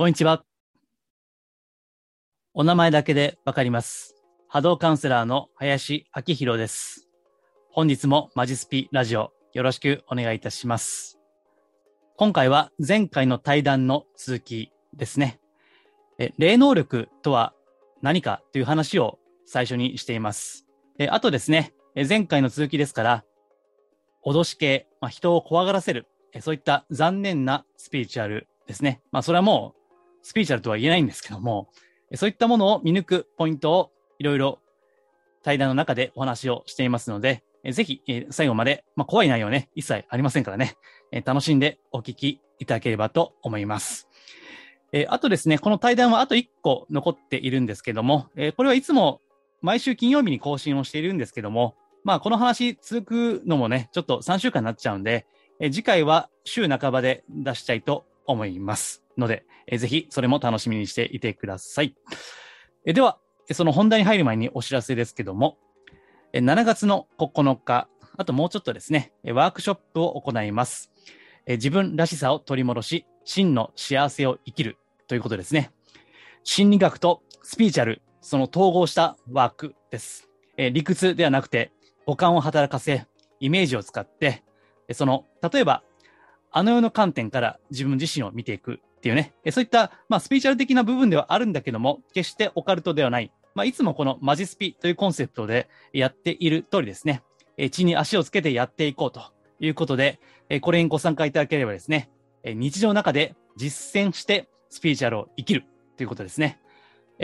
こんにちは。お名前だけでわかります。波動カウンセラーの林明宏です。本日もマジスピラジオよろしくお願いいたします。今回は前回の対談の続きですね。え霊能力とは何かという話を最初にしています。えあとですね、え前回の続きですから、脅し系、まあ、人を怖がらせる、えそういった残念なスピリチュアルですね。まあ、それはもう、スピリチュアルとは言えないんですけども、そういったものを見抜くポイントをいろいろ対談の中でお話をしていますので、ぜひ、最後まで、まあ、怖い内容ね、一切ありませんからね、楽しんでお聞きいただければと思います。あとですね、この対談はあと1個残っているんですけども、これはいつも毎週金曜日に更新をしているんですけども、まあこの話続くのもね、ちょっと3週間になっちゃうんで、次回は週半ばで出したいと思いますので、えぜひそれも楽しみにしていてください。えでは、その本題に入る前にお知らせですけども、7月の9日、あともうちょっとですね、ワークショップを行います。え自分らしさを取り戻し、真の幸せを生きるということですね。心理学とスピーチャル、その統合したワークです。え理屈ではなくて、五感を働かせ、イメージを使って、その、例えば、あの世の観点から自分自身を見ていくっていうね、そういった、まあ、スピーチャル的な部分ではあるんだけども、決してオカルトではない。まあ、いつもこのマジスピというコンセプトでやっている通りですね、地に足をつけてやっていこうということで、これにご参加いただければですね、日常の中で実践してスピーチャルを生きるということですね。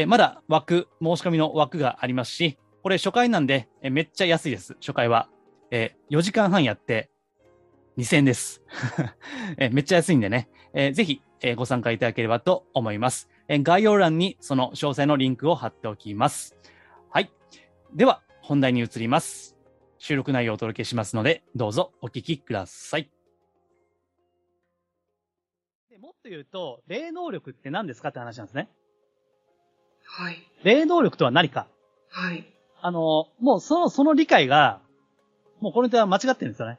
まだ枠、申し込みの枠がありますし、これ初回なんで、めっちゃ安いです、初回は。4時間半やって2000円です。えめっちゃ安いんでね、えぜひ、えご参加いただければと思います。え概要欄にその詳細のリンクを貼っておきます。はい。では、本題に移ります。収録内容をお届けしますので、どうぞお聞きください。でもっと言うと、霊能力って何ですかって話なんですね。はい。霊能力とは何か。はい。あの、もうその、その理解が、もうこれとは間違ってるんですよね。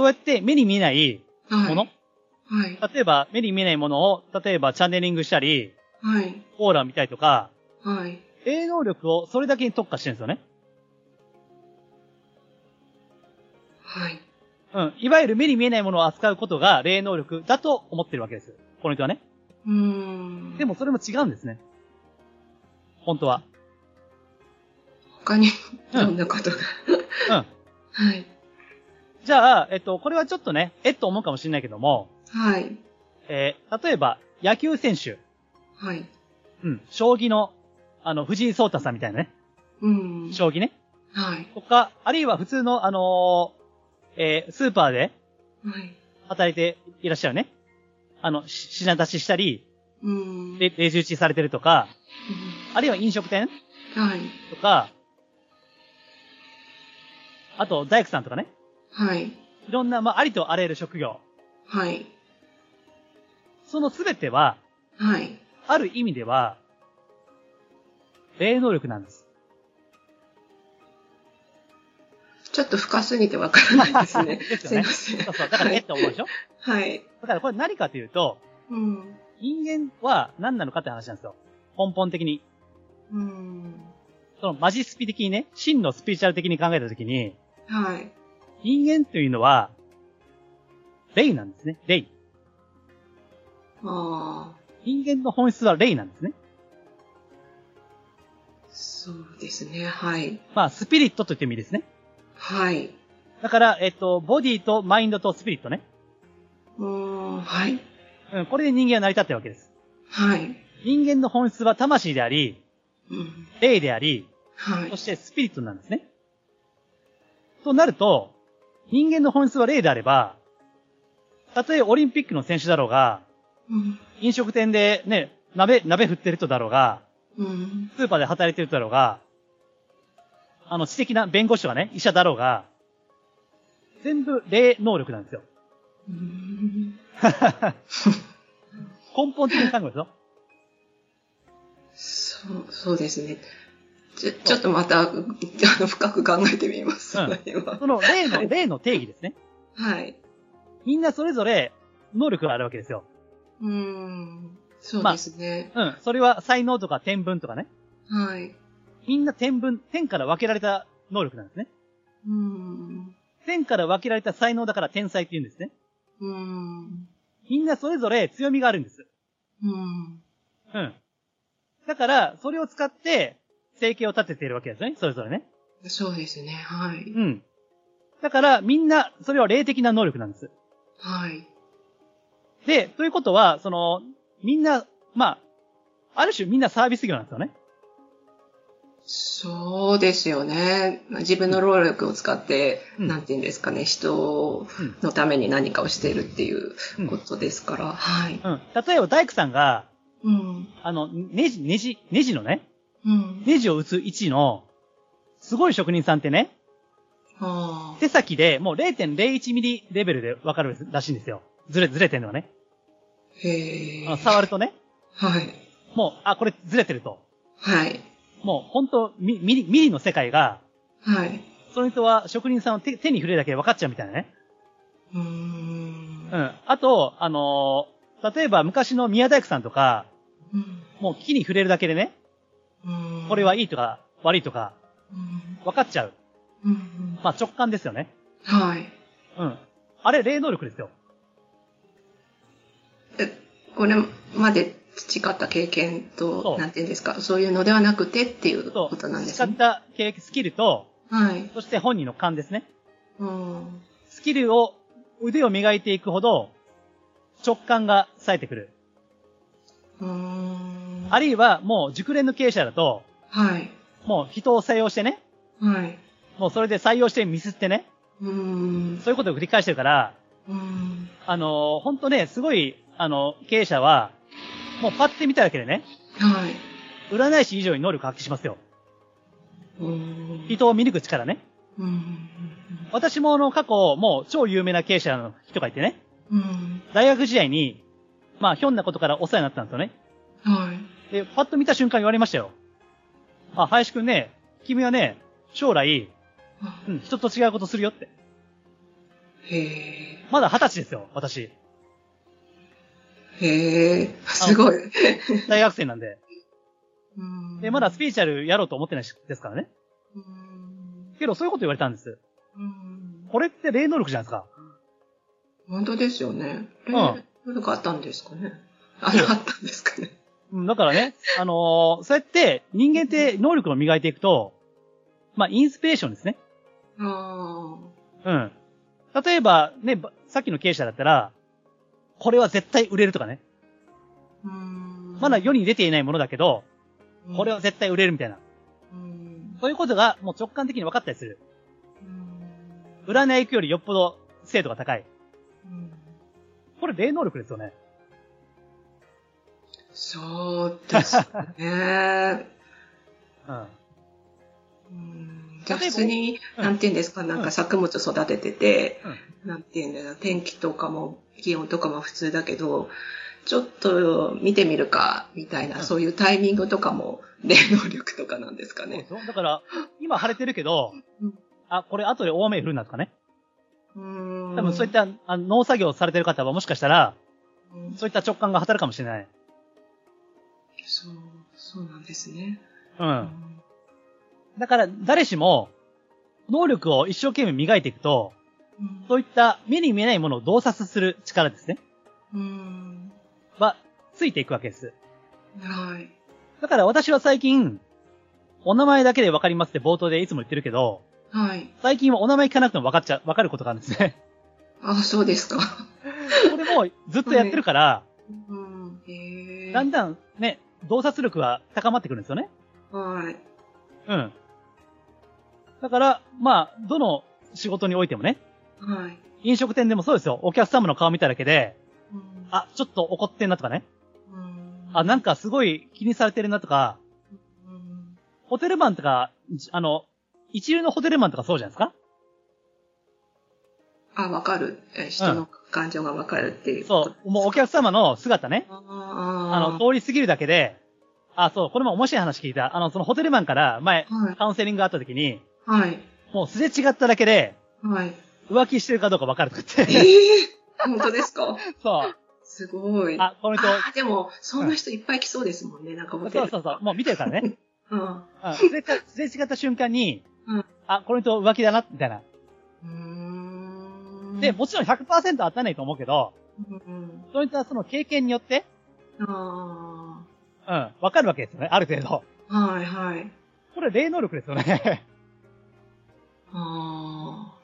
そうやって目に見えないはい。もの、はい。例えば目に見えないものを、例えばチャネリングしたり、はい。オーラを見たりとか、はい。霊能力をそれだけに特化してるんですよね。はい。うん。いわゆる目に見えないものを扱うことが霊能力だと思ってるわけです。この人はね。うーん。でもそれも違うんですね。本当は。他に、うんどんなことが？うん。はい。じゃあ、えっと、これはちょっとね、えっと思うかもしれないけども、はい。えー例えば、野球選手、はい。うん、将棋の、あの、藤井聡太さんみたいなね、うん。将棋ね、はい。とか、あるいは普通の、あのーえースーパーではい。働いていらっしゃるね、あの、し品出ししたり、うん。で、レジ打ちされてるとか、あるいは飲食店うんはい。とか、あと、大工さんとかね、はい。いろんな、まあ、ありとあらゆる職業。はい。そのすべては、はい。ある意味では、霊能力なんです。ちょっと深すぎてわからないですね。ですよね。すいません。そうそう。だから、えって思うでしょ？はい。だからこれ何かというと、うん。人間は何なのかって話なんですよ。根本的に。うん。そのマジスピ的にね、真のスピリチュアル的に考えたときに、はい。人間というのは、霊なんですね。霊。ああ、人間の本質は霊なんですね。そうですね。はい。まあ、スピリットと言ってもいいですね。はい。だから、えっと、ボディとマインドとスピリットね。うーん。はい。うん、これで人間は成り立ってるわけです。はい。人間の本質は魂であり、うん。霊であり、はいそ。してスピリットなんですね。となると、人間の本質は霊であれば、たとえオリンピックの選手だろうが、うん。飲食店でね、鍋、鍋振ってる人だろうが、うん。スーパーで働いてる人だろうが、あの、知的な弁護士とかね、医者だろうが、全部霊能力なんですよ。うん。根本的に考えると。そう、そうですね。ちょ、ちょっとまた、あの、深く考えてみます。うんその辺はその霊の、定義ですね。はい。みんなそれぞれ能力があるわけですよ。うん。そうですね。うん。それは才能とか天分とかね。はい。みんな天分、天から分けられた能力なんですね。うん。天から分けられた才能だから天才って言うんですね。うん。みんなそれぞれ強みがあるんです。うん。うん。だから、それを使って、生計を立てているわけですね。それぞれね。そうですね。はい。うん。だから、みんな、それは霊的な能力なんです。はい。で、ということは、その、みんな、まあ、ある種みんなサービス業なんですよね。そうですよね。自分の労力を使って、うんなんて言うんですかね、人うん。のために何かをしているっていううんことですから。はい。うん。例えば大工さんが、うん。あの、ネジ、ネジ、ネジのね、うん。ネジを打つ位置の、すごい職人さんってね、あ手先でもう0.01ミリレベルでわかるらしいんですよ。ずれ、ずれてるのがね。あ。へ触るとね、はい。もう、あ、これずれてると。はい。もう、本当ミミリ、ミリの世界が、はい。その人は職人さんを手手に触れるだけで分かっちゃうみたいなね。うーんう。ん。あと、あのー例えば昔の宮大工さんとか、うん。もう木に触れるだけでね、うんこれはいいとか悪いとかうん。分かっちゃう。うん。まあ直感ですよね。はい。うん。あれ、霊能力ですよ。え、これまで培った経験と、なんていうんですか、そういうのではなくてっていう。ことなんです使っね。た経験、スキルと、はい。そして本人の勘ですね。うん。スキルを、腕を磨いていくほど、直感が冴えてくる。うーん。あるいは、もう熟練の経営者だと、はい。もう人を採用してね、はい。もうそれで採用してミスってね、うーん。そういうことを繰り返してるから、うーん。あのー、ほんとね、すごい、あの、経営者は、もうパッて見ただけでね、はい。占い師以上に能力発揮しますよ。うーん。人を見抜く力ね。うん。私もあの過去、もう超有名な経営者の人がいてね、うん。大学時代に、まあ、ひょんなことからお世話になったんですよね。はい。で、パッと見た瞬間言われましたよ。あ、林くんね、君はね、将来、あうん、人と違うことするよって。へえ。まだ二十歳ですよ、私。へえ。すごい。大学生なんで。うんで、まだスピリチュアルやろうと思ってないしですからね。うんけど、そういうこと言われたんです。うんこれって霊能力じゃないですか。本当ですよね。うん例なんかあったんですかね。ああったんですかね。うん、だからね、あのーそうやって人間って能力を磨いていくと、まあ、インスピレーションですね。あうん。例えば、ね、ばさっきの経営者だったら、これは絶対売れるとかね。あ。うんまだ世に出ていないものだけど、これは絶対売れるみたいな。うんそういうことがもう直感的に分かったりする。うん占い行くよりよっぽど精度が高い。うんこれ霊能力ですよね。そうですね。うん。普通に、うんなんて言うんですか、なんか作物育ててて、うんなんて言うんだろう、天気とかも気温とかも普通だけど、ちょっと見てみるか、みたいな、うんそういうタイミングとかも、霊能力とかなんですかね。だから、今晴れてるけどうん、あ、これ後で大雨降るんだとかね。うん多分そういったあの農作業をされてる方はもしかしたら、うんそういった直感が働くかもしれない。そう、そうなんですね。う。。うんだから、誰しも、能力を一生懸命磨いていくと、そういった目に見えないものを洞察する力ですね。うん。は、ついていくわけです。はい。だから私は最近、お名前だけでわかりますって冒頭でいつも言ってるけど、はい。最近はお名前聞かなくてもわかっちゃ、わかることがあるんですね。あ、そうですか。これもうずっとやってるから、うん。へえ。だんだんね、洞察力は高まってくるんですよね。はい。うん。だから、まあ、どの仕事においてもね、はい。飲食店でもそうですよ。お客様の顔見ただけで、うんあ、ちょっと怒ってんなとかね。うんあ、なんかすごい気にされてるなとか、うんホテルマンとか、じあの、一流のホテルマンとかそうじゃないですか？あ、わかる。え人の感情がわかるっていう。そう。もうお客様の姿ね。ああの、通り過ぎるだけで、あ、そう、これも面白い話聞いた。あの、そのホテルマンから前、はいカウンセリングがあった時に、はい。もうすれ違っただけで、はい。浮気してるかどうか分かるとかって。え本当ですか？そう。すごい。あ、この人、あーでも、そんな人いっぱい来そうですもんね、なんかホテル。そうそうそう、もう見てるからね。うん。うん。すれ違すれ違った瞬間に、うんあ、この人浮気だな、みたいな。うーん。で、もちろん100%当たんないと思うけど、うん。そういったその経験によって、あうん、わかるわけですよね、ある程度。あ。はいはい。これ霊能力ですよね。ああ。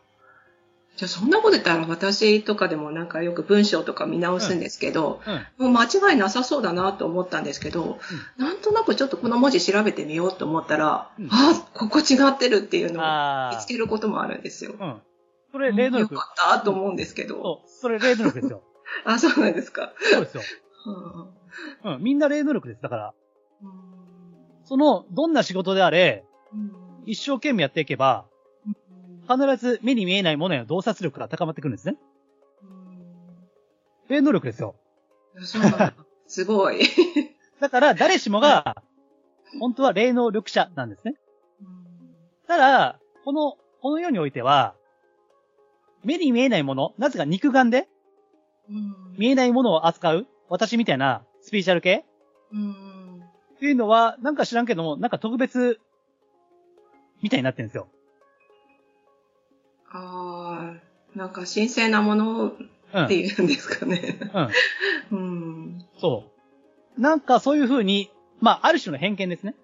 じゃあそんなこと言ったら私とかでもなんかよく文章とか見直すんですけど、うん。もう間違いなさそうだなと思ったんですけど、なんとなくちょっとこの文字調べてみようと思ったら、うんあここ違ってるっていうのをああ見つ。けることもあるんですよ。うん。それ霊能力。よかったと思うんですけど。そう、それ霊能力ですよ。あ、そうなんですか。そうですよ。うんうん、みんな霊能力です。だから、うんその、どんな仕事であれ、うん一生懸命やっていけば、必ず目に見えないものへの洞察力が高まってくるんですね。霊能力ですよ。うんそうなんだ。すごい。だから、誰しもが、本当は霊能力者なんですね。ただ、この、この世においては、目に見えないもの、なぜか肉眼で見えないものを扱う、私みたいなスピーチャル系？うんっていうのは、なんか知らんけども、なんか特別、みたいになってるんですよ。ああ、なんか神聖なものうん。っていうんですかね。うん。うん。そう。なんかそういう風に、まあ、ある種の偏見ですね。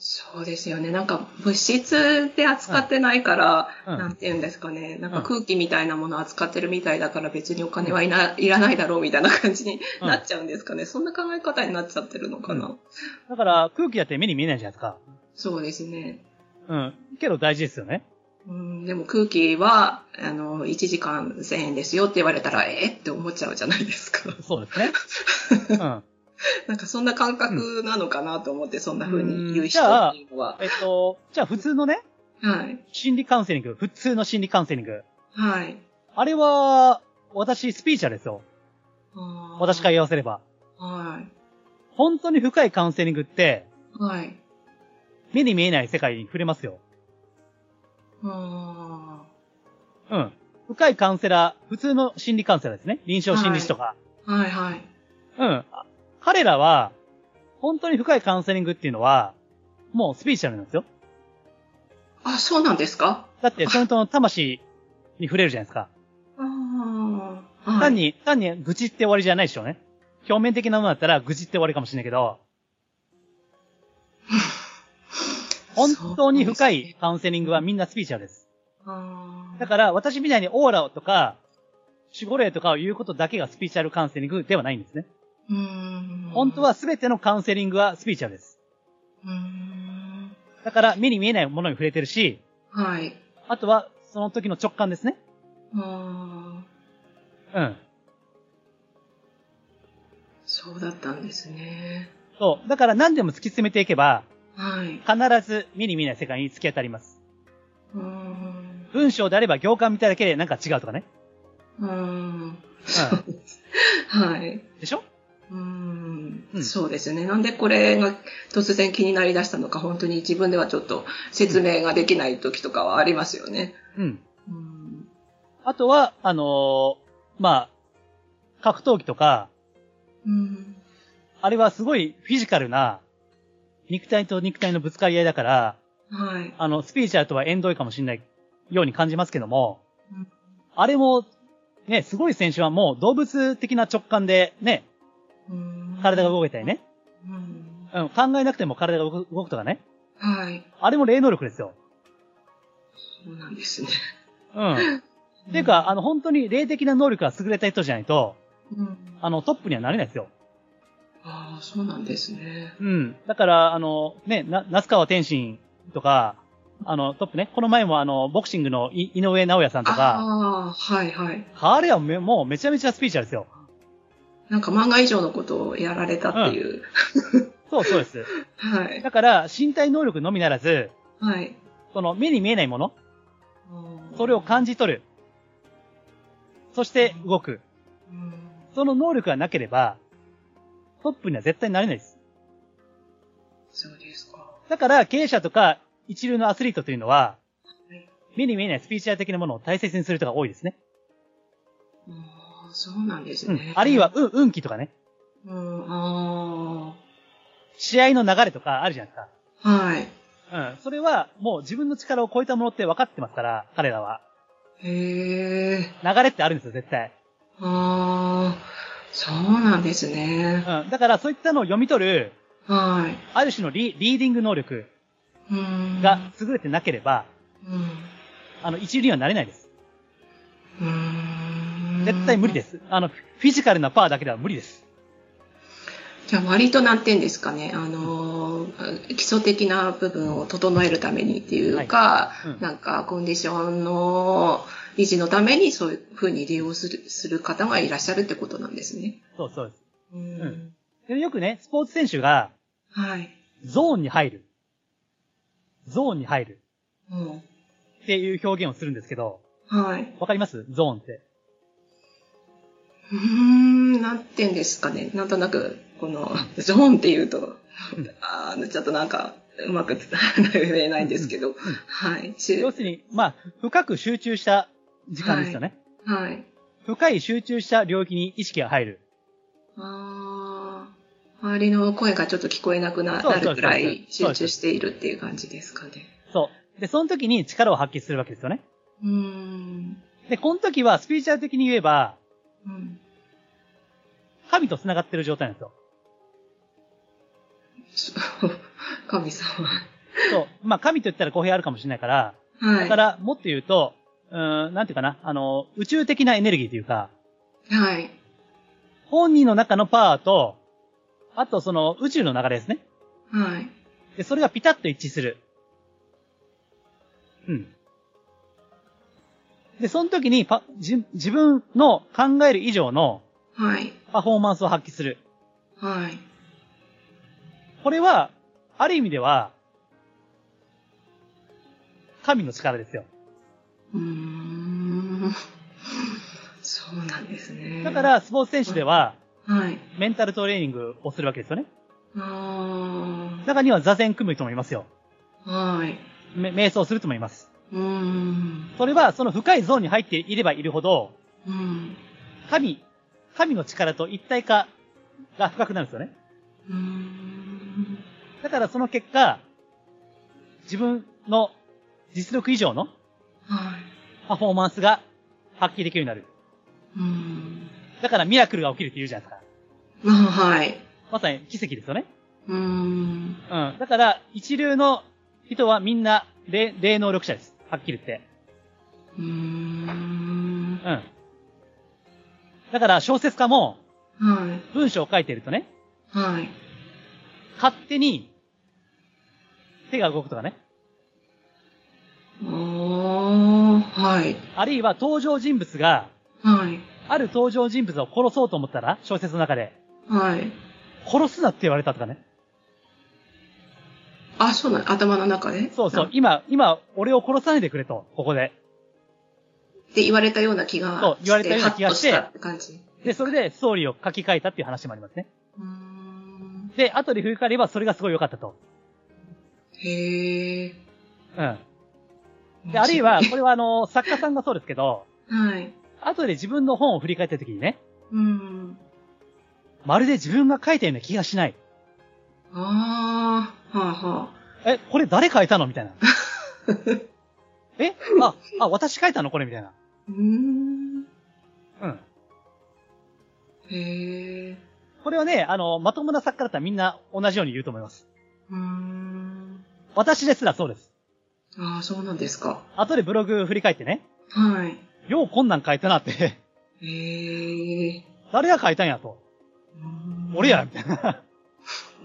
そうですよね。なんか物質で扱ってないから、うんなんて言うんですかね。なんかうん空気みたいなものを扱ってるみたいだから別にお金はいな、いらないだろうみたいな感じにうんなっちゃうんですかね。そんな考え方になっちゃってるのかな。だから、空気だって目に見えないじゃないですか。そうですね。うん。けど大事ですよね。うん、でも空気は、あの、1時間1000円ですよって言われたら、えーって思っちゃうじゃないですか。そうですね。うん。なんかそんな感覚なのかなと思って、そんな風に言う人っていうのは。えっと、じゃあ普通のね、はい。心理カウンセリング、普通の心理カウンセリング。はい。あれは、私、スピーチャーですよ。私から言わせれば。はい。本当に深いカウンセリングって、はい。目に見えない世界に触れますよ。あうん。深いカウンセラー、普通の心理カウンセラーですね。臨床心理士とか。ーはいはい。うん。あ彼らは、本当に深いカウンセリングっていうのは、もうスピーチャルなんですよ。あ、そうなんですか？だって、その人の魂に触れるじゃないですか。ああ。はい単に、単に愚痴って終わりじゃないでしょうね。表面的なものだったら愚痴って終わりかもしれないけど、本当に深いカウンセリングはみんなスピーチャルです。だから、私みたいにオーラとか、守護霊とかを言うことだけがスピーチャルカウンセリングではないんですね。本当は全てのカウンセリングはスピーチャルです。だから、目に見えないものに触れてるし、はい。あとは、その時の直感ですね。ああ。うん。そうだったんですね。そう。だから何でも突き詰めていけば、はい。必ず目に見えない世界に突き当たります。うーん。文章であれば行間見ただけでなんか違うとかね。うーん。う はい。ん。でしょ？うーんうんそうですね。なんでこれが突然気になりだしたのか、本当に自分ではちょっと説明ができない時とかはありますよね。うん。うん。あとは、あのーまあ、格闘技とか、うん。あれはすごいフィジカルな、肉体と肉体のぶつかり合いだから、はい。あの、スピーチャルとは縁遠いかもしれないように感じますけども、うんあれも、ね、すごい選手はもう動物的な直感でね、うん体が動いたりね、うん。うん、考えなくても体が動くとかね、はい。あれも霊能力ですよ。そうなんですね。うん。っていうか、あの、本当に霊的な能力が優れた人じゃないと、うん。あの、トップにはなれないですよ。ああ、そうなんですね。うん。だから、あの、ね、な、那須川天心とか、あの、トップね、この前もあの、ボクシングのい井上直也さんとか、ああ、はいはい。彼はめもうめちゃめちゃスピーチャーですよ。なんか漫画以上のことをやられたっていう。そうそうです。はい。だから、身体能力のみならず、はい。その目に見えないもの、それを感じ取る。そして動く。うんその能力がなければ、トップには絶対なれないです。そうですか。だから、経営者とか一流のアスリートというのははい、目に見えないスピーチャー的なものを大切にする人が多いですね。ああ、あ、そうなんですうんね。。あるいは、運、運気とかね。うん、あ試合の流れとかあるじゃないですか。あ。はい。うん。それは、もう自分の力を超えたものって分かってますから、彼らは。へえ。流れってあるんですよ、絶対。ああ、そうなんですね。うん。だから、そういったのを読み取る、はい。ある種のリリーディング能力うん。が優れてなければ、うん。あの、一流にはなれないです。絶対無理です。あの、フィジカルなパワーだけでは無理です。じゃあ割となんて言うんですかね、あのー、基礎的な部分を整えるためにっていうか、はいうんなんかコンディションの維持のためにそういうふうに利用するする方がいらっしゃるってことなんですね。そうそうです。うんんでよくね、スポーツ選手が、はい。ゾーンに入る。ゾーンに入る。うんっていう表現をするんですけど、はい。わかります？ゾーンって。うーん、なんて言うんですかね。なんとなく、この、ゾーンって言うと、あーちょっとなんか、うまく 言えないんですけど、はい。し要するに、まあ、深く集中した時間ですよね。はい。深い集中した領域に意識が入る。ああ、周りの声がちょっと聞こえなくなるくらい集中しているっていう感じですかね。そう。で、その時に力を発揮するわけですよね。うーん。で、この時はスピリチュアル的に言えば、うん。神と繋がってる状態なんですよ。神様。そう。まあ、神と言ったら語弊あるかもしれないから、はい。だから、もっと言うと、うーん、なんていうかな、あの、宇宙的なエネルギーというか、はい。本人の中のパワーと、あとその宇宙の流れですね。はい。で、それがピタッと一致する。うん。で、その時にパ、じ、自分の考える以上のはい。パフォーマンスを発揮する。はい。これは、ある意味では、神の力ですよ。うーん。そうなんですね。だか、ら、スポーツ選手では、はい。メンタルトレーニングをするわけですよね。あ中には座禅組む人もいますよ。あ。はい。め瞑想する人もいます。うーん。それは、その深いゾーンに入っていればいるほど、うん。神、神の力と一体化が深くなるんですよね。うーん。だからその結果、自分の実力以上のはい。パフォーマンスが発揮できるようになる。うん。だからミラクルが起きるって言うじゃないですか。まあ、はい。まさに奇跡ですよね。うーん。うん。だから、一流の人はみんな霊、霊能力者です。はっきり言って。うーん。うん。だから、小説家もは文章を書いてるとね、い。はい。勝手に手が動くとかね。おー、はい。あるいは登場人物が、はい。ある登場人物を殺そうと思ったら、小説の中で、はい。殺すなって言われたとかね。あ、そうなん、頭の中で？そうそう、今、今、俺を殺さないでくれと、ここで。って言われたような気がそう言われたような気がしてて感じ？で、それでストーリーを書き換えたっていう話もありますね。で、後で振り返ればそれがすごい良かったと。へえ。うん。で、あるいは、これはあの、作家さんがそうですけど、はい。後で自分の本を振り返った時にね、うん。まるで自分が書いたような気がしない。ああ、はあはあ。え、これ誰書いたの？みたいな。え？あ、あ、私書いたの？これみたいな。うーん。うん。へえ。これはね、あの、まともな作家だったらみんな同じように言うと思います。うーん。私ですらそうです。ああ、そうなんですか。後でブログ振り返ってね、はい。ようこんなん書いたなって、へえ。誰が書いたんやと。俺やみたいな。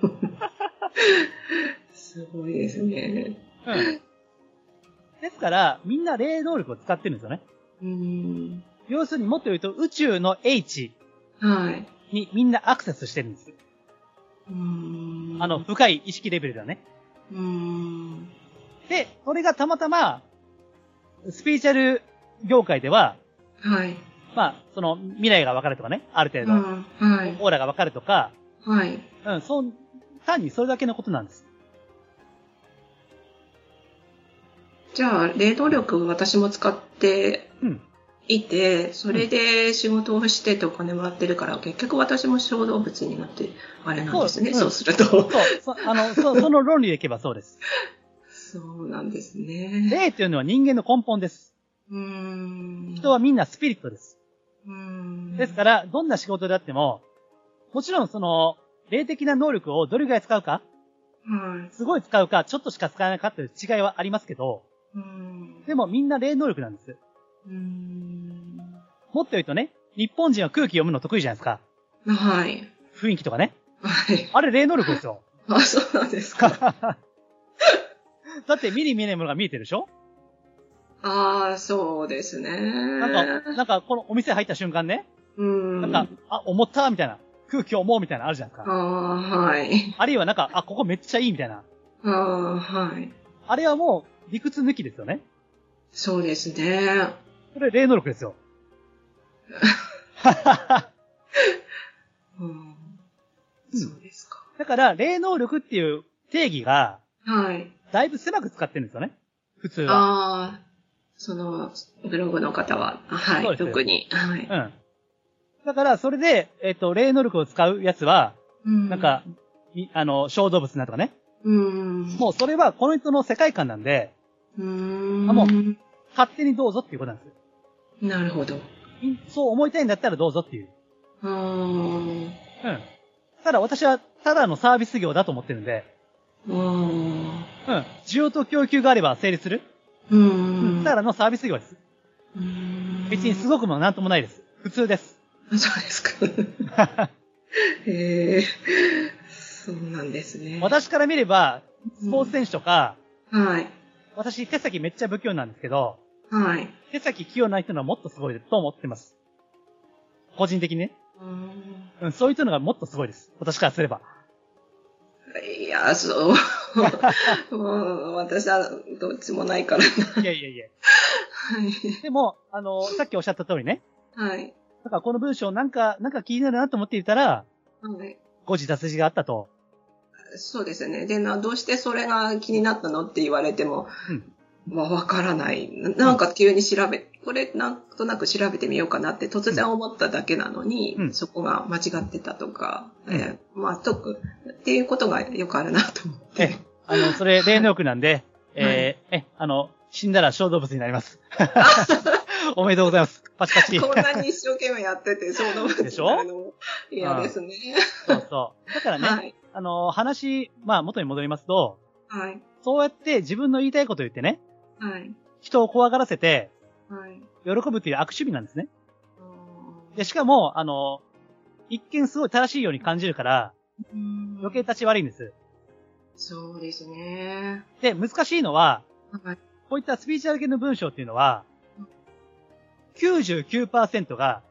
すごいですね。うん。ですから、みんな霊能力を使ってるんですよね。うーん。要するにもっと言うと宇宙の H はい。にみんなアクセスしてるんです。うーん。あの、深い意識レベルではね。うーん。で、それがたまたま、スピリチュアル業界では、はい。まあ、その未来がわかるとかね、ある程度、うん。はい。オーラがわかるとか、はい。うん、そう、単にそれだけのことなんです。じゃあ、霊能力私も使ってうん。いて、それで仕事をしててお金もらってるから、結局私も小動物になって、あれなんですね、そうそうすると。そう、そあの、そ その論理でいけばそうです。そうなんですね。霊というのは人間の根本です。うーん。人はみんなスピリットです。うーん。ですから、どんな仕事であっても、もちろんその、霊的な能力をどれぐらい使うか、はい。すごい使うか、ちょっとしか使わないかっていう違いはありますけど、うーん。でもみんな霊能力なんです。うーん。もっと言うとね、日本人は空気読むの得意じゃないですか。はい。雰囲気とかね。はい。あれ霊能力ですよ。あ、そうなんですか。だって見に見えないものが見えてるでしょ？ああ、そうですね。なんか、なんかこのお店入った瞬間ね、うーん。なんか、あ、思ったみたいな。空気思うみたいなのあるじゃないですあか。あ、はい。あるいはなんか、あ、ここめっちゃいいみたいな。ああ、はい。あれはもう理屈抜きですよね。そうですね。これ霊能力ですよ。うん。そうですか。だから、霊能力っていう定義が、はい。だいぶ狭く使ってるんですよね。普通は。ああ、その、ブログの方は、はい、特に。はい。うん。だから、それで、えっ、と、霊能力を使うやつは、うんなんか、、みあの、小動物なんとかね。うん。もうそれはこの人の世界観なんで、うーん。あも勝手にどうぞっていうことなんですよ。なるほど。みそう思いたいんだったらどうぞっていう。うーん。うん。ただ私は、ただのサービス業だと思ってるんで、うーん。うん。需要と供給があれば成立する。ううん。ん。ただのサービス業です。うーん別にすごくもなんともないです。普通です。そうですか。へえ、そうなんですね。私から見れば、スポーツ選手とか、はい。私手先めっちゃ不器用なんですけど、はい。手先器用な人のはもっとすごいと思ってます。個人的にね。うーんうん、そういう人のがもっとすごいです。私からすれば。いや、そう 私はどっちもないからな。いやいやいや。はい。でも、あの、さっきおっしゃった通りね。はい。だからこの文章なんか、なんか気になるなと思っていたら、はい。誤字脱字があったと。そうですね。で、な、どうしてそれが気になったのって言われても、まあ、わからない。ななんか急に調べ、これなんとなく調べてみようかなって突然思っただけなのに、うんそこが間違ってたとか、うんえーまあ、特、っていうことがよくあるなと思って。え、あの、それ、霊能力なんで、えーえ、あの、死んだら小動物になります。おめでとうございます。パチパチ。こんなに一生懸命やってて、そう思でしょ？の嫌ですね。そうそう。だからね、はい。あの、話、まあ元に戻りますと、はい。そうやって自分の言いたいことを言ってね、はい。人を怖がらせて、はい。喜ぶっていう悪趣味なんですね。うで、しかも、あの、一見すごい正しいように感じるから、ん余計立ち悪いんです。そうですね。で、難しいのは、はい。こういったスピーチュアル系の文章っていうのは、99%が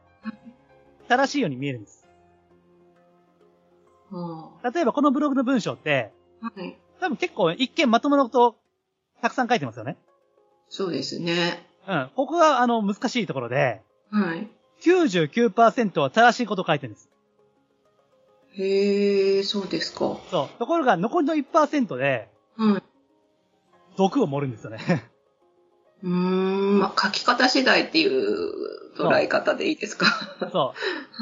正しいように見えるんです。は例えばこのブログの文章って、あはい。多分結構一見まともなことをたくさん書いてますよね。そうですね。うん。ここがあの難しいところで、はい。99%は正しいことを書いてるんです。へえ、そうですか。そう。ところが残りの1%ではい。毒を盛るんですよね。うーん、まあ、書き方次第っていう捉え方でいいですか？そ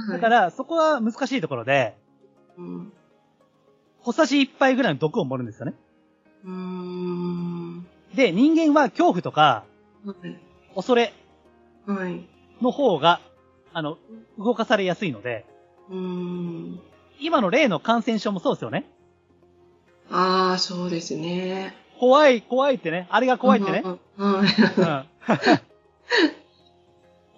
う。だから、ら、そこは難しいところで、うん、小さじ1杯ぐらいの毒を盛るんですよね。うーん。で、人間は恐怖とか、はい。恐れはい。の方が、あの、動かされやすいので、うーん。今の例の感染症もそうですよね。ああ、そうですね。怖い、怖いってね。あれが怖いってねう。ん。はい。うん。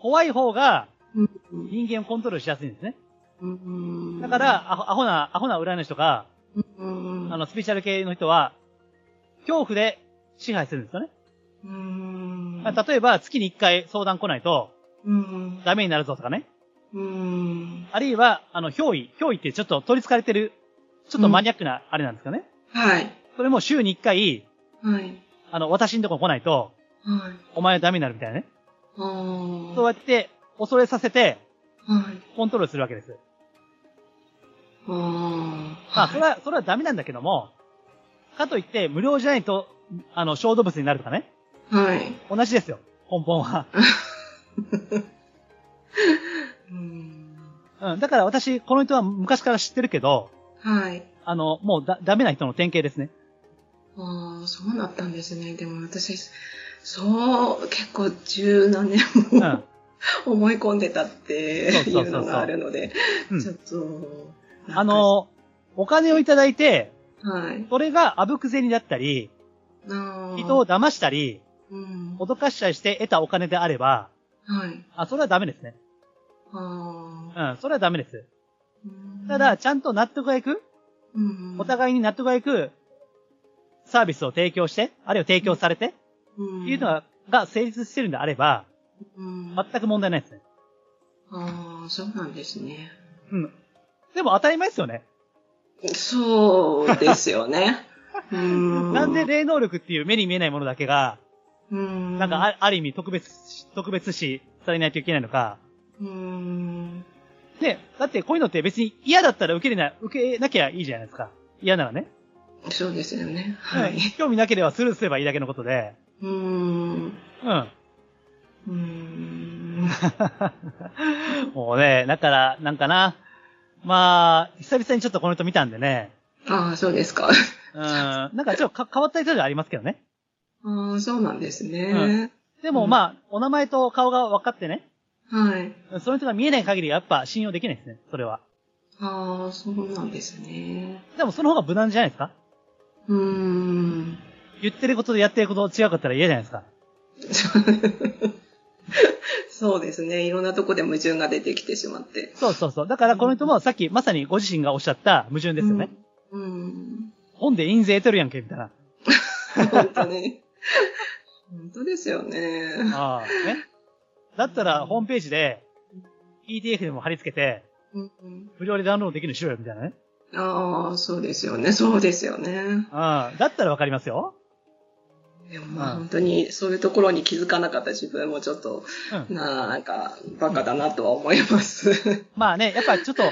怖い方がうん人間をコントロールしやすいんですね。うんだから、アホアホな、アホな占い師とか、うん、あの、スピーチャル系の人は、恐怖で支配するんですよね。うん、例えば、月に1回相談来ないと、うん、ダメになるぞとかね。うん、あるいは、あの、憑依。憑依ってちょっと取り憑かれてる、ちょっとマニアックなあれなんですかね。はい。それも週に1回、はい。あの、私のとこ来ないと、はい。お前はダメになるみたいなね。そうやって、恐れさせて、はい。コントロールするわけです。まあ、それは、それはダメなんだけども、かといって、無料じゃないと、あの、小動物になるとかね。はい。同じですよ。根本は。うんうん。だから私、この人は昔から知ってるけど、はい。あの、もうだ、ダメな人の典型ですね。ああ、そうなったんですね。でも私、そう、結構十何年うん。も 思い込んでたっていうのがあるので、うんちょっと、あ、の、お金をいただいて、はい。それがあぶく銭だったり、人を騙したり、うん、脅かしたりして得たお金であれば、はい。あ、それはダメですね。ああ。うん、それはダメです。うんただ、、ちゃんと納得がいく、うんお互いに納得がいくサービスを提供して、あるいは提供されて、うんいうのが、が成立してるんであれば、うん、全く問題ないですね。ああ、そうなんですね。うん。でも当たり前ですよね。そうですよね。うんなんで霊能力っていう目に見えないものだけが、うん、なんかあある意味特別、特別視されないといけないのか。うん、で、だってこういうのって別に嫌だったら受けれない、受けなきゃいいじゃないですか。嫌ならね。そうですよね。はいうん。興味なければスルーすればいいだけのことで。うん。うん。うん。もうね、だから、なんかな。まあ、久々にちょっとこの人見たんでね。ああ、そうですか。うん。なんかちょっとか変わった人ではありますけどね。ああ、そうなんですね。でもうんまあ、お名前と顔が分かってね。はい。その人が見えない限りやっぱ信用できないですね。それは。ああ、そうなんですね。でもその方が無難じゃないですか？うーん。言ってることでやってること違かったら嫌じゃないですか。そうですね。いろんなとこで矛盾が出てきてしまって。そうそうそう。だからこの人もさっきまさにご自身がおっしゃった矛盾ですよね。うん。本で印税得てるやんけ、みたいな。うん。本当に。本当ですよね。ああ、ね。だったらホームページで ETF でも貼り付けて、うんうん無料でダウンロードできるようにしろよ、みたいなね。ああ、そうですよね。そうですよね。ああ、だったらわかりますよ。でもまあうん本当にそういうところに気づかなかった自分もちょっと、うん。なんか、バカだなとは思います。まあね、やっぱちょっと、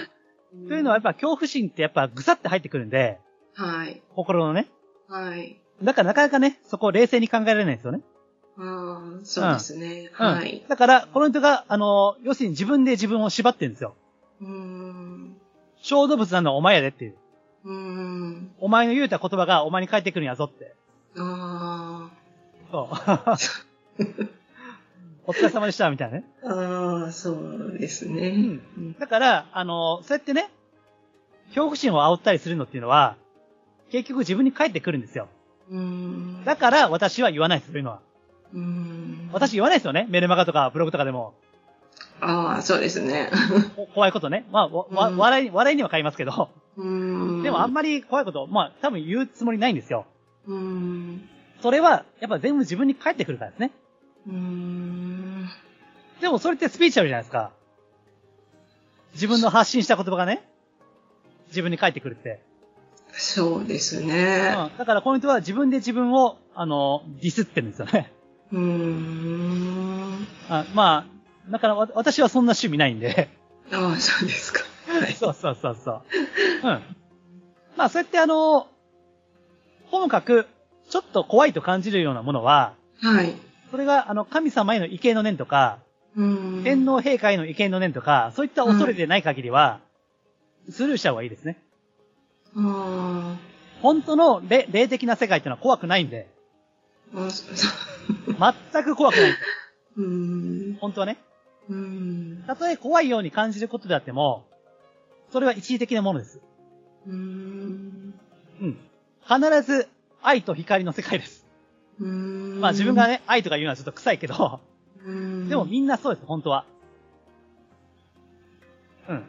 というのはやっぱ恐怖心ってやっぱぐさって入ってくるんで、はい。心のね。はい。だからなかなかね、そこを冷静に考えられないんですよね。ああ、そうですね。うんはい。だから、この人が、あの、要するに自分で自分を縛ってるんですよ。うーん。小動物なのはお前やでっていう。うーん。お前の言うた言葉がお前に返ってくるんやぞって。あそう。お疲れ様でした、みたいなね。あ、ああ、そうですね。うんうんだから、あの、そうやってね、恐怖心を煽ったりするのっていうのは、結局自分に返ってくるんですよ。うーん。だから私は言わないです、そういうのは。うーん。私言わないですよね。メルマガとかブログとかでも。ああ、そうですね。こ怖いことね。まあ、わわうん笑い、笑いには買いますけど。うーん。でもあんまり怖いこと、まあ、多分言うつもりないんですよ。うーん。それは、やっぱ全部自分に返ってくるからですね。うーん。でもそれってスピーチュアルじゃないですか。自分の発信した言葉がね、自分に返ってくるって。そうですうね。ん。だからこの人は自分で自分を、あの、ディスってるんですよね。うーん。あまあ、だからわ私はそんな趣味ないんで。ああ、そうですか。はい。そうそうそうそう。うん。まあそうやってあの、ともかく、ちょっと怖いと感じるようなものは、はい。それがあの、神様への畏敬の念とか、うーん。天皇陛下への畏敬の念とか、そういった恐れでない限りは、スルーした方がいいですね。あ本当の霊霊的な世界っていうのは怖くないんで、あ。あそそ全く怖くない。うーん。本当はね。うーん。たとえ怖いように感じることであっても、それは一時的なものです。うーん。うん。必ず愛と光の世界です。うーん。まあ自分がね、愛とか言うのはちょっと臭いけど、うーん。でもみんなそうです、本当は。うん。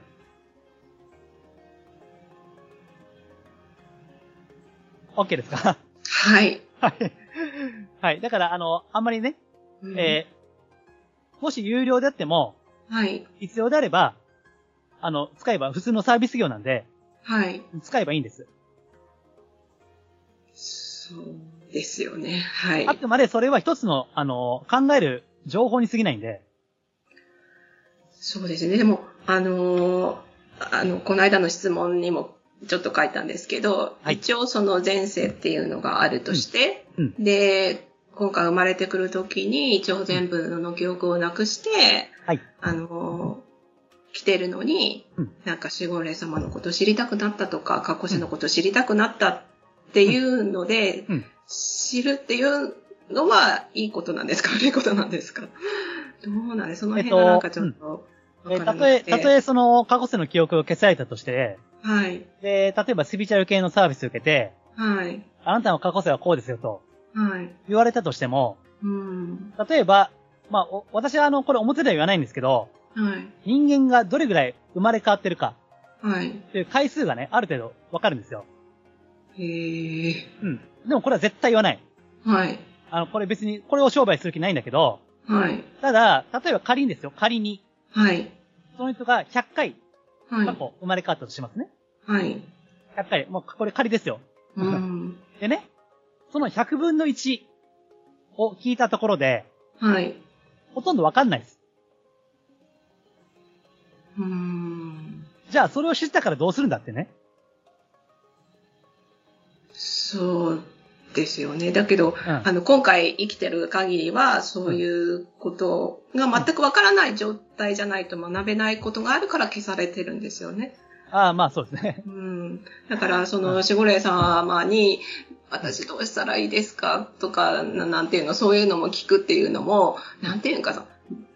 OK ですか？はい。はい。はい。だから、あの、あんまりね、うんえーもし有料であっても、はい。必要であれば、あの、使えば、普通のサービス業なんで、はい。使えばいいんです。そうですよね。はいあ。くまでそれは一つの、あの、考える情報に過ぎないんで、そうですね。でも、あのーあの、この間の質問にもちょっと書いたんですけど、はい一応その前世っていうのがあるとして、うんで、今回生まれてくるときに一応全部の記憶をなくして、はい。あの、来てるのに、うんなんか守護霊様のこと知りたくなったとか、過去世のこと知りたくなったっていうので、うん知るっていうのはいいことなんですか？悪いことなんですか？どうなんですその辺がなんかちょっとえわからたとえ。たとえその過去世の記憶を消されたとして、はい。で、例えばスピリチュアル系のサービスを受けて、はい。あなたの過去世はこうですよとはい。言われたとしても、うん。例えば、まあ、お私はあの、これ表では言わないんですけど、はい。人間がどれぐらい生まれ変わってるかはい。っていう回数がね、ある程度わかるんですよ。へえ。うん。でもこれは絶対言わない。はい。あの、これ別に、これを商売する気ないんだけど、はい。ただ、例えば仮にですよ、仮に、はい。その人が100回はい。過去生まれ変わったとしますね。はい。100回。もうこれ仮ですよ。うん。でね、その100分の1を聞いたところで、はい。ほとんどわかんないです。うん。じゃあ、それを知ったからどうするんだってね。そうですよね。だけど、うん。あの、今回生きてる限りは、そういうことが全くわからない状態じゃないと学べないことがあるから消されてるんですよね。ああ、まあそうですね。うん。だから、その、守護霊様に、私どうしたらいいですか？とか、ななんていうの、そういうのも聞くっていうのも、なんていうか、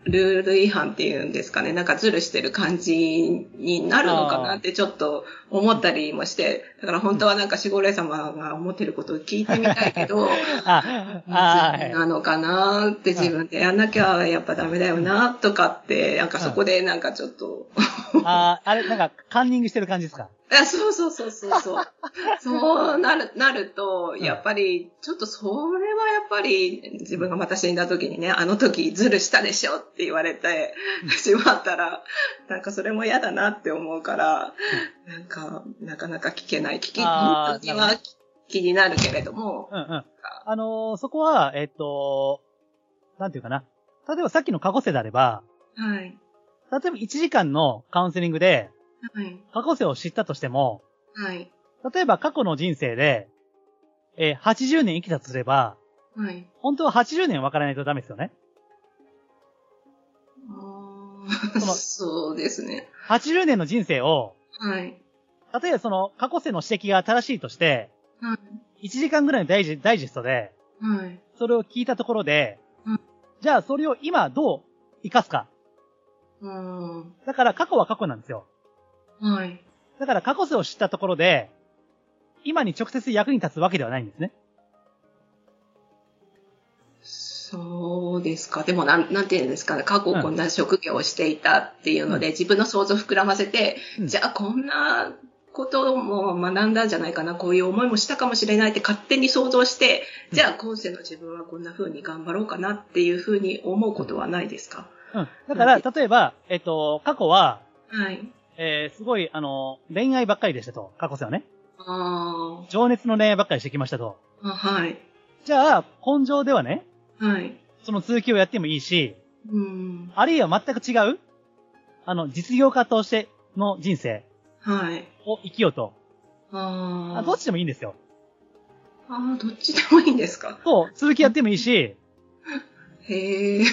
ルール違反っていうんですかね、なんかズルしてる感じになるのかなってちょっと思ったりもして、だから本当はなんか守護霊様が思ってることを聞いてみたいけど、あ、あ。なのかなって自分でやんなきゃやっぱダメだよなとかって、なん。かそこでなんかちょっと、ああ、あれ、なんか、カンニングしてる感じですかあそうそうそうそうそう。そうなる、なると、やっぱり、ちょっとそれはやっぱり、自分がまた死んだ時にね、あの時ズルしたでしょって言われてしまったら、なんかそれも嫌だなって思うから、なんか、なかなか聞けない。聞き、あー本当には気になるけれども、うんうん。あのーそこは、えっと、なんていうかな。例えばさっきの過去世であれば、はい。例えば1時間のカウンセリングではい。過去世を知ったとしても、はい。例えば過去の人生で、えー80年生きたとすれば、はい。本当は80年分からないとダメですよね。あーそうですね。80年の人生を、はい。例えばその過去世の指摘が正しいとして、はい。1時間ぐらいのダイジダイジェストで、はい。それを聞いたところで、うんじゃあそれを今どう活かすか。うん。だから過去は過去なんですよ。はい。だから過去世を知ったところで、今に直接役に立つわけではないんですね。そうですか。でもなん、なんていうんですかね。過去こんな職業をしていたっていうので、自分の想像膨らませて、うんじゃあこんなことも学んだんじゃないかな。こういう思いもしたかもしれないって勝手に想像して、じゃあ今世の自分はこんな風に頑張ろうかなっていう風に思うことはないですか？うん。だから、例えば、えっと、過去は、はい。えー、すごい、あの、恋愛ばっかりでしたと。過去世はね。あ情熱の恋愛ばっかりしてきましたと。ーあ。はい。じゃあ、根性ではね、はい。その続きをやってもいいし、うん。あるいは全く違う、あの、実業家としての人生はい。を生きようと。ああ。あどっちでもいいんですよ。ああ、どっちでもいいんですか？そう、続きやってもいいし、へえ。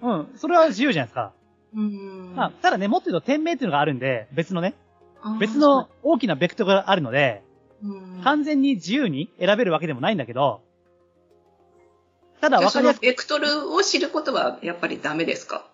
うん、それは自由じゃないですか。うん。まあ、ただね、もっと言うと天命っていうのがあるんで、別のね、別の、大きなベクトルがあるので、うん完全に自由に選べるわけでもないんだけど、ただ分かりやすく、ベクトルを知ることはやっぱりダメですか？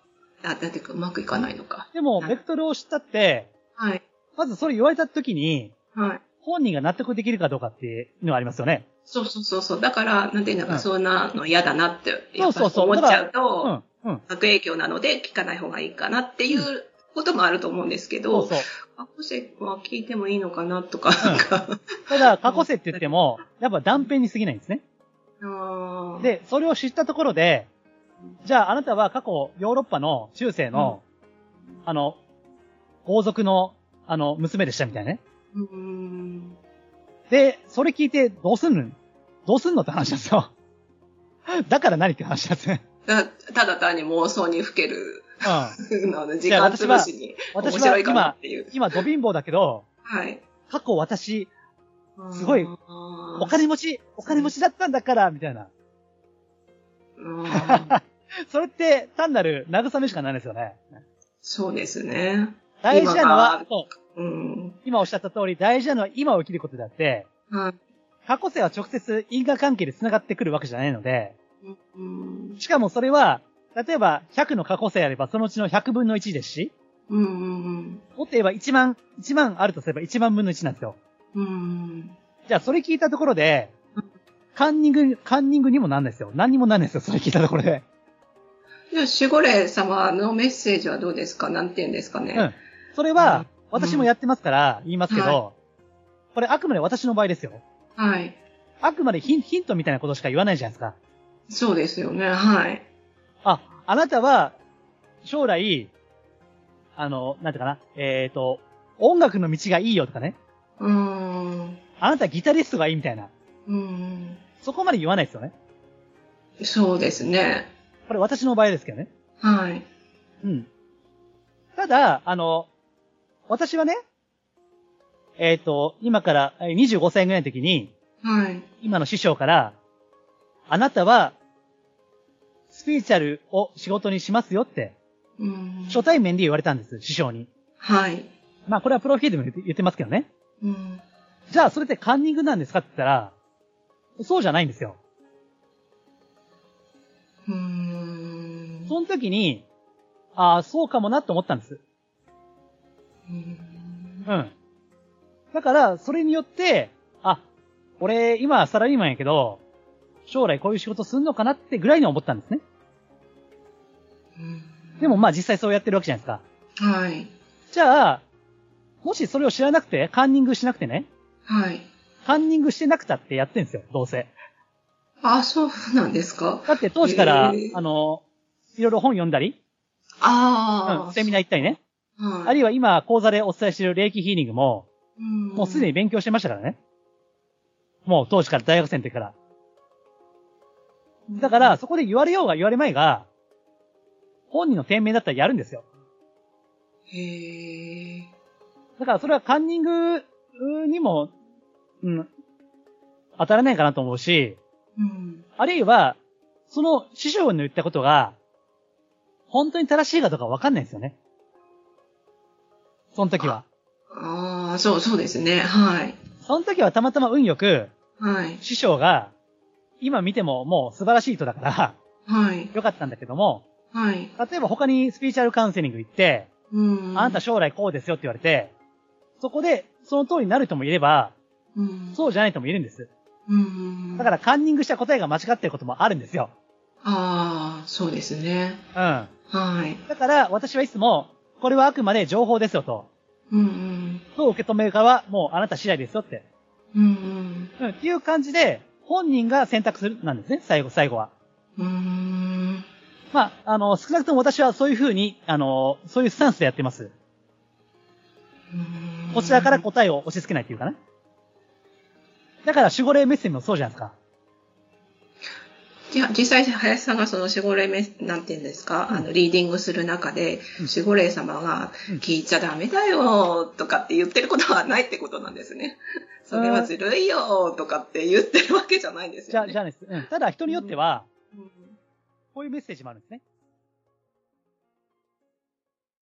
あ、だってうまくいかないのか。でも、はいベクトルを知ったって、はい。まずそれ言われた時に、はい。本人が納得できるかどうかっていうのがありますよね。そうそうそうそう。だから、なんていうのか、うんそんなの嫌だなって、そうそうそう思っちゃううと、ん、うん。悪影響なので聞かない方がいいかなっていうこともあると思うんですけど、そう。過去世は聞いてもいいのかなとか、なんか、ただ、過去世って言っても、やっぱ断片に過ぎないんですね。で、それを知ったところで、じゃああなたは過去ヨーロッパの中世の、あの、王族の、あの、娘でしたみたいなね。で、それ聞いてどうすんの？どうすんのって話なんですよ。だから何って話なんですね。だただ単に妄想にふけるうん。ので、時間潰しに面私は今。今、ド貧乏だけど、はい。過去私、すごいお金持ち、お金持ちだったんだから、みたいな。うん それって単なる慰めしかないですよね。そうですね。大事なの今はううん。今おっしゃった通り、大事なのは今を生きることであって、はい。過去性は直接因果関係で繋がってくるわけじゃないので、うん。しかもそれは、例えば100の過去性あればそのうちの100分の1ですし、うん。うん。もっと言えば1万、1万あるとすれば1万分の1なんですよ。うん。じゃあそれ聞いたところでうん、カンニング、カンニングにもなんですよ。何にもなんですよ。それ聞いたところで。じゃあ、守護霊様のメッセージはどうですか？なんて言うんですかね？うん。それうんは、私もやってますから言いますけど、はこれあくまで私の場合ですよ。はい。あくまでヒンヒントみたいなことしか言わないじゃないですか。そうですよね。はい。あ、あなたは、将来、あの、なんていうかな、えっ、と、音楽の道がいいよとかね。うーん。あなたギタリストがいいみたいな。うん。そこまで言わないですよね。そうですね。これ私の場合ですけどね。はい。うん。ただ、あの、私はね、えっ、と、今からえー25歳ぐらいの時に、はい。今の師匠から、あなたは、スピーチャルを仕事にしますよって、うん。初対面で言われたんです、師匠に。はい。まあ、これはプロフィールでも言ってますけどね。うん。じゃあ、それってカンニングなんですかって言ったら、そうじゃないんですよ。うーん。その時に、ああ、そうかもなって思ったんです。うんうん。だから、それによって、あ、俺、今サラリーマンやけど、将来こういう仕事すんのかなってぐらいに思ったんですね。でもまあ実際そうやってるわけじゃないですか。はい。じゃあ、もしそれを知らなくて、カンニングしなくてね、はい。カンニングしてなくたってやってんですよ、どうせ。あ、そうなんですか？だって当時から、へーあの、いろいろ本読んだり、ああ、うん、セミナー行ったりね。はい。あるいは今講座でお伝えしている霊気ヒーリングも、うんもうすでに勉強してましたからね。もう当時から大学生の時から。だから、、そこで言われようが言われまいが、本人の店名だったらやるんですよ。へえ。だからそれはカンニングにも、うん、当たらないかなと思うし、うん。あるいは、その師匠の言ったことが、本当に正しいかどうかわかんないんですよね。その時は。ああ、そう、そうですね。はい。その時はたまたま運よく、はい。師匠が、今見てももう素晴らしい人だから、はい。よかったんだけども、はい。例えば他にスピーチャルカウンセリング行って、うん。あなた将来こうですよって言われて、そこでその通りになる人もいれば、うん。そうじゃない人もいるんです。うん。だからカンニングした答えが間違ってることもあるんですよ。ああ、そうですね。うん。はい。だから私はいつも、これはあくまで情報ですよと。うんどう受け止めるかはもうあなた次第ですよって。うん。うんうん。っていう感じで、本人が選択する、なんですね、最後、最後は。うん。うん。まあ、あの、少なくとも私はそういうふうに、あの、そういうスタンスでやってます。うんこちらから答えを押し付けないっていうかな。だから守護霊メッセージもそうじゃないですか。いや、実際、林さんがその守護霊メス、なんていうんですか、うんあの、リーディングする中で、うん守護霊様がうん、聞いちゃダメだよ、とかって言ってることはないってことなんですね。それはずるいよ、とかって言ってるわけじゃないんですじゃあ、よね。じゃあです。うん。ただ人によっては、うんこういうメッセージもあるんですね。